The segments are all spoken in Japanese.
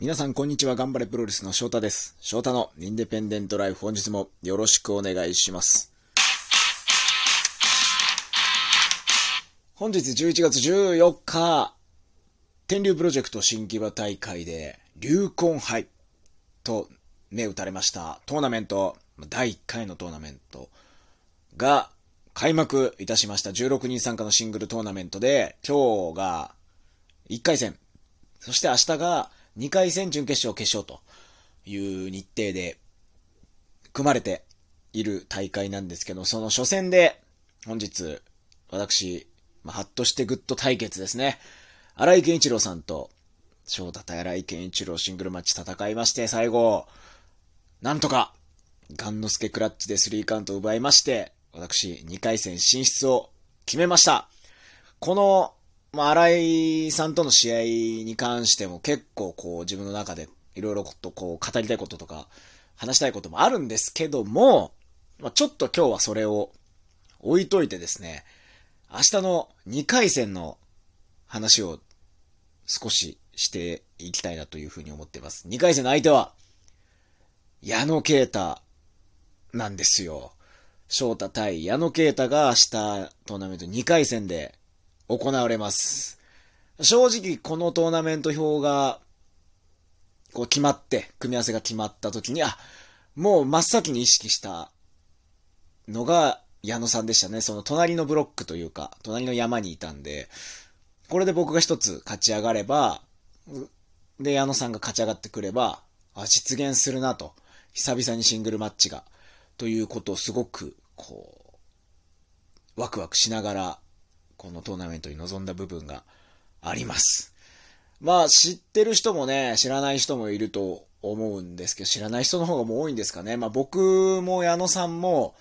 皆さんこんにちは、頑張れプロレスの翔太です。翔太のインデペンデントライフ本日もよろしくお願いします。本日11月14日、天竜プロジェクト新木場大会で、竜魂杯と銘打たれましたトーナメント、第1回のトーナメントが開幕いたしました。16人参加のシングルトーナメントで、今日が1回戦、そして明日が2回戦準決勝決勝という日程で組まれている大会なんですけど、その初戦で本日私、まあ、ハッとしてグッド対決ですね。荒井健一郎さんと翔太対荒井健一郎シングルマッチ戦いまして、最後、なんとか、ガンノスケクラッチでスリーカウントを奪いまして、私、2回戦進出を決めました。この、まあ、荒井さんとの試合に関しても結構こう自分の中でいろいろとこう語りたいこととか話したいこともあるんですけども、まあ、ちょっと今日はそれを置いといてですね、明日の2回戦の話を少ししていきたいなというふうに思っています。2回戦の相手は、矢野啓太なんですよ。翔太対矢野啓太が明日トーナメント2回戦で行われます。正直このトーナメント表がこう決まって、組み合わせが決まった時に、あ、もう真っ先に意識したのが矢野さんでしたね。その隣のブロックというか、隣の山にいたんで、これで僕が一つ勝ち上がれば、で、矢野さんが勝ち上がってくれば、あ、実現するなと。久々にシングルマッチが。ということをすごく、こう、ワクワクしながら、このトーナメントに臨んだ部分があります。まあ、知ってる人もね、知らない人もいると思うんですけど、知らない人の方がもう多いんですかね。まあ僕も矢野さんも、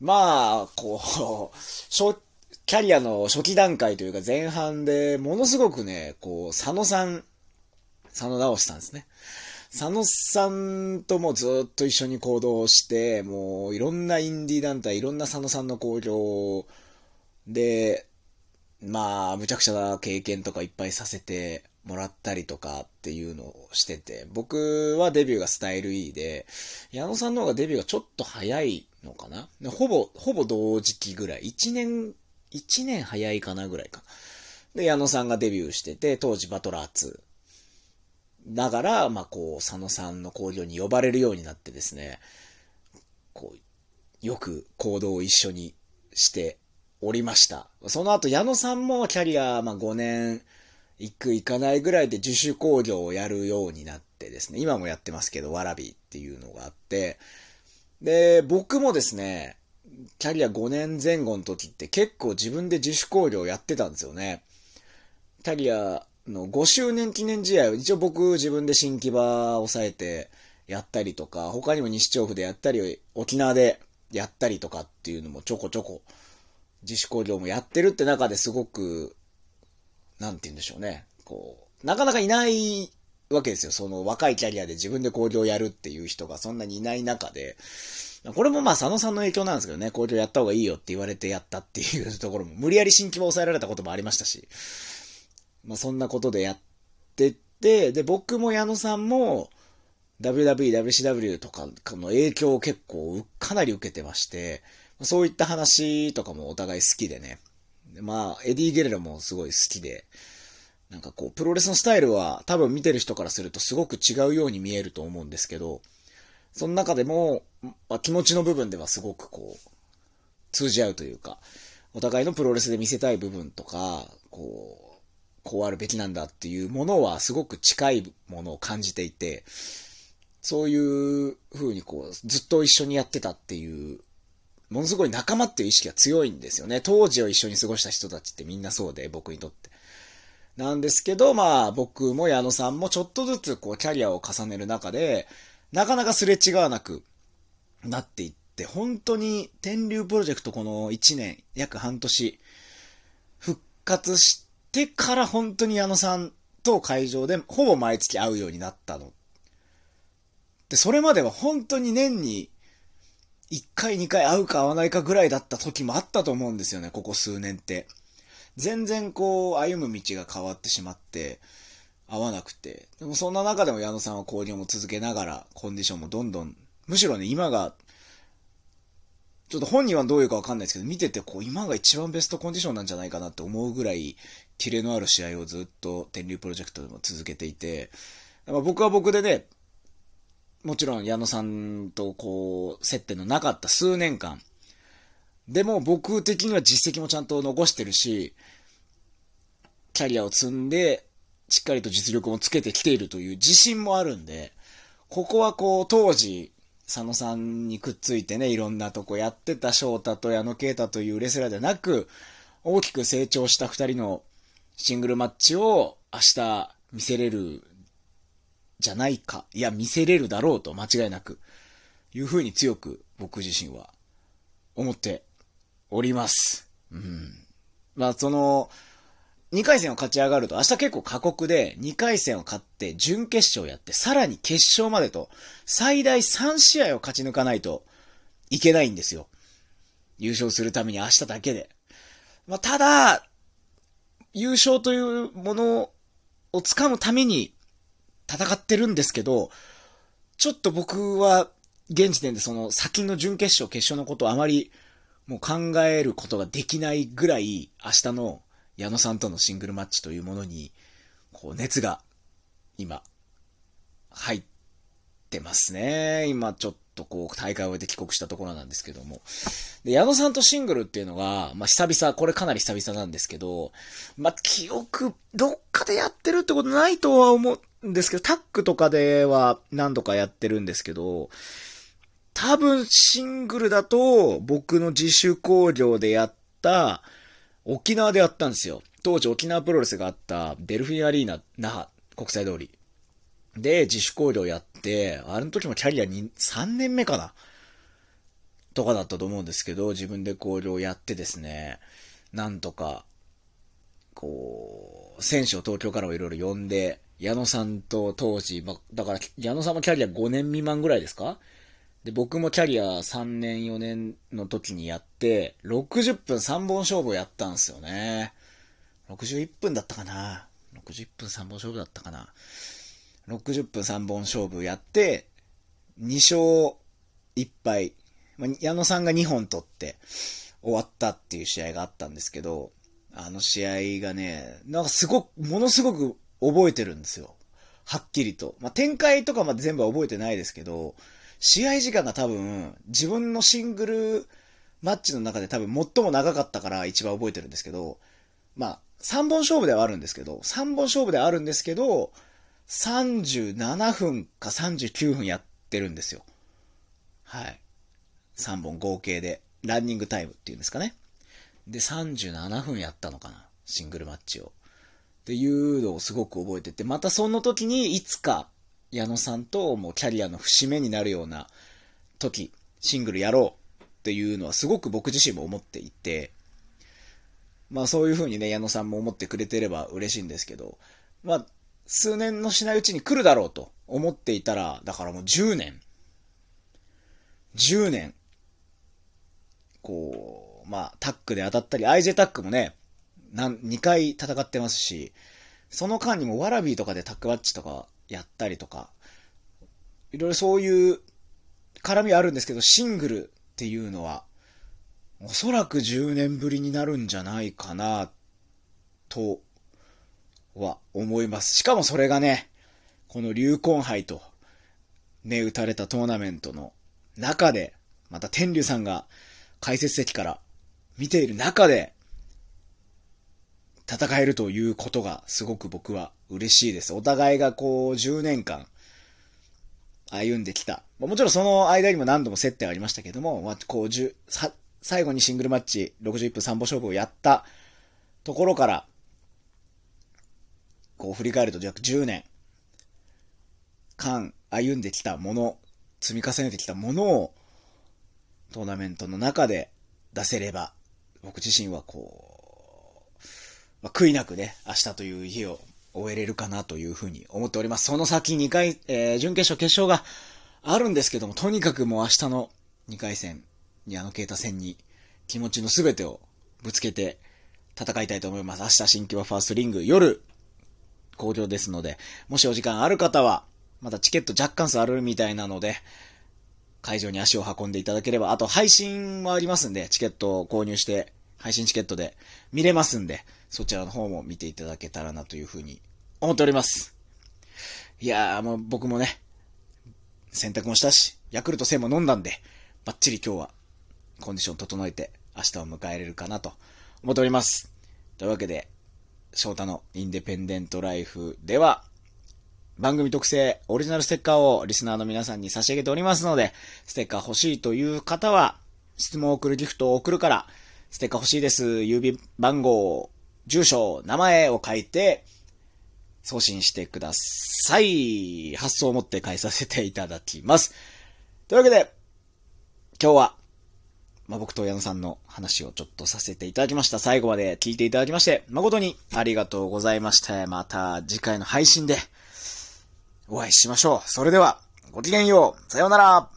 まあ、こう、初キャリアの初期段階というか前半でものすごくね、こう、佐野さん、佐野直さんですね。佐野さんともずっと一緒に行動して、もういろんなインディー団体、いろんな佐野さんの工業で、まあ、むちゃくちゃな経験とかいっぱいさせてもらったりとかっていうのをしてて、僕はデビューがスタイル E で、矢野さんの方がデビューがちょっと早いのかな？ほぼ、ほぼ同時期ぐらい。1年、1年早いかなぐらいか。で、矢野さんがデビューしてて、当時バトラー2。だから、まあこう、佐野さんの工業に呼ばれるようになってですね、こう、よく行動を一緒にしておりました。その後、矢野さんもキャリア、まあ5年、行く行かないぐらいで自主工業をやるようになってですね、今もやってますけど、わらびっていうのがあって、で、僕もですね、キャリア5年前後の時って結構自分で自主工業やってたんですよね。キャリアの5周年記念試合を一応僕自分で新木場を抑えてやったりとか、他にも西調布でやったり、沖縄でやったりとかっていうのもちょこちょこ自主工業もやってるって中ですごく、なんて言うんでしょうね。こう、なかなかいないわけですよ。その若いキャリアで自分で工業やるっていう人がそんなにいない中で、これもまあ佐野さんの影響なんですけどね、工業やった方がいいよって言われてやったっていうところも、無理やり新規場を抑えられたこともありましたし、まあそんなことでやってって、で、僕も矢野さんも、WWE、WCW とかの影響を結構かなり受けてまして、そういった話とかもお互い好きでね。でまあ、エディ・ゲレラもすごい好きで、なんかこう、プロレスのスタイルは多分見てる人からするとすごく違うように見えると思うんですけど、その中でも、まあ、気持ちの部分ではすごくこう、通じ合うというか、お互いのプロレスで見せたい部分とか、こう、こうあるべきなんだっていうものはすごく近いものを感じていて、そういう風にこう、ずっと一緒にやってたっていう、ものすごい仲間っていう意識が強いんですよね。当時を一緒に過ごした人たちってみんなそうで、僕にとって。なんですけど、まあ僕も矢野さんもちょっとずつこうキャリアを重ねる中で、なかなかすれ違わなくなっていって、本当に天竜プロジェクトこの1年、約半年、復活してから本当に矢野さんと会場でほぼ毎月会うようになったの。で、それまでは本当に年に1回2回会うか会わないかぐらいだった時もあったと思うんですよね、ここ数年って。全然こう、歩む道が変わってしまって、合わなくて。でもそんな中でも矢野さんは購入も続けながら、コンディションもどんどん、むしろね、今が、ちょっと本人はどういうかわかんないですけど、見ててこう、今が一番ベストコンディションなんじゃないかなって思うぐらい、キレのある試合をずっと天竜プロジェクトでも続けていて、まあ、僕は僕でね、もちろん矢野さんとこう、接点のなかった数年間、でも僕的には実績もちゃんと残してるし、キャリアを積んで、しっかりと実力もつけてきているという自信もあるんで、ここはこう、当時、佐野さんにくっついてね、いろんなとこやってた翔太と矢野啓太というレスラーではなく、大きく成長した二人のシングルマッチを明日見せれるじゃないか。いや、見せれるだろうと間違いなく、いうふうに強く僕自身は思っております。うん。まあ、その、2回戦を勝ち上がると、明日結構過酷で、2回戦を勝って、準決勝やって、さらに決勝までと、最大3試合を勝ち抜かないといけないんですよ。優勝するために明日だけで。まあ、ただ、優勝というものを掴むために戦ってるんですけど、ちょっと僕は、現時点でその先の準決勝、決勝のことをあまりもう考えることができないぐらい、明日の矢野さんとのシングルマッチというものに、こう、熱が、今、入ってますね。今、ちょっとこう、大会を終えて帰国したところなんですけども。で、矢野さんとシングルっていうのが、まあ、久々、これかなり久々なんですけど、まあ、記憶、どっかでやってるってことないとは思うんですけど、タックとかでは何度かやってるんですけど、多分シングルだと、僕の自主工業でやった、沖縄でやったんですよ。当時沖縄プロレスがあったデルフィンアリーナ、那覇、国際通り。で、自主工業やって、あの時もキャリアに3年目かなとかだったと思うんですけど、自分で工業やってですね、なんとか、こう、選手を東京からもいろいろ呼んで、矢野さんと当時、ま、だから矢野さんもキャリア5年未満ぐらいですか？で、僕もキャリア3年4年の時にやって、60分3本勝負をやったんですよね。61分だったかな ?60 分3本勝負だったかな ?60 分3本勝負やって、2勝1敗。まあ、矢野さんが2本取って終わったっていう試合があったんですけど、あの試合がね、なんかすごく、ものすごく覚えてるんですよ。はっきりと。まあ、展開とかまで全部は覚えてないですけど、試合時間が多分、自分のシングルマッチの中で多分最も長かったから一番覚えてるんですけど、まあ、3本勝負ではあるんですけど、3本勝負ではあるんですけど、37分か39分やってるんですよ。はい。3本合計で、ランニングタイムっていうんですかね。で、37分やったのかな。シングルマッチを。っていうのをすごく覚えてて、またその時にいつか矢野さんともうキャリアの節目になるような時、シングルやろうっていうのはすごく僕自身も思っていて、まあそういう風にね、矢野さんも思ってくれてれば嬉しいんですけど、まあ、数年のしないうちに来るだろうと思っていたら、だからもう10年、10年、こう、まあ、タックで当たったり、IJ タックもね、なん2回戦ってますし、その間にもワラビーとかでタックマッチとかやったりとか、いろいろそういう絡みあるんですけど、シングルっていうのは、おそらく10年ぶりになるんじゃないかな、とは思います。しかもそれがね、この流魂杯と、ね、打たれたトーナメントの中で、また天竜さんが解説席から見ている中で、戦えるということがすごく僕は嬉しいです。お互いがこう10年間歩んできた。もちろんその間にも何度も接点ありましたけども、まあ、こう10、最後にシングルマッチ61分3本勝負をやったところから、こう振り返ると約10年間歩んできたもの、積み重ねてきたものをトーナメントの中で出せれば、僕自身はこう、まあ、悔いなくね、明日という日を終えれるかなというふうに思っております。その先2回、えー、準決勝、決勝があるんですけども、とにかくもう明日の2回戦、矢野啓太戦に気持ちの全てをぶつけて戦いたいと思います。明日新規はファーストリング、夜好評ですので、もしお時間ある方は、まだチケット若干数あるみたいなので、会場に足を運んでいただければ、あと配信もありますんで、チケットを購入して、配信チケットで見れますんで、そちらの方も見ていただけたらなというふうに思っております。いやーもう僕もね、洗濯もしたし、ヤクルト1000も飲んだんで、バッチリ今日はコンディション整えて明日を迎えれるかなと思っております。というわけで、翔太のインデペンデントライフでは、番組特製オリジナルステッカーをリスナーの皆さんに差し上げておりますので、ステッカー欲しいという方は、質問を送るギフトを送るから、ステッカー欲しいです。郵便番号、住所、名前を書いて、送信してください。発送を持って返させていただきます。というわけで、今日は、まあ、僕と矢野さんの話をちょっとさせていただきました。最後まで聞いていただきまして、誠にありがとうございました。また次回の配信でお会いしましょう。それでは、ごきげんよう。さようなら。